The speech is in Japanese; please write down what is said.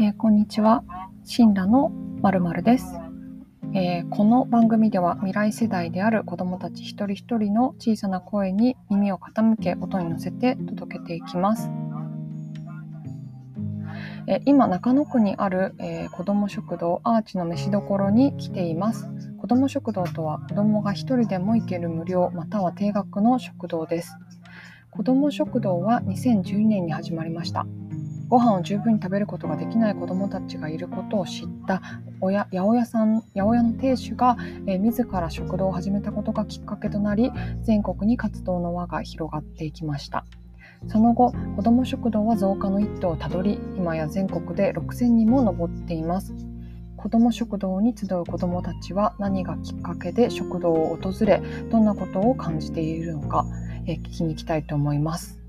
えー、こんにちは。神羅のまるまるです、えー、この番組では未来世代である子どもたち一人一人の小さな声に耳を傾け音に乗せて届けていきます。えー、今中野区にある、えー、子ども食堂アーチの飯どころに来ています。子ども食堂とは子どもが一人でも行ける無料または定額の食堂です。子ども食堂は2012年に始まりました。ご飯を十分に食べることができない子どもたちがいることを知った。親八百屋さん八百屋の亭主が、えー、自ら食堂を始めたことがきっかけとなり全国に活動の輪が広がっていきました。その後子ども食堂は増加の一途をたどり今や全国で6000人も上っています。子ども食堂に集う子どもたちは何がきっかけで食堂を訪れどんなことを感じているのか、えー、聞きに行きたいと思います。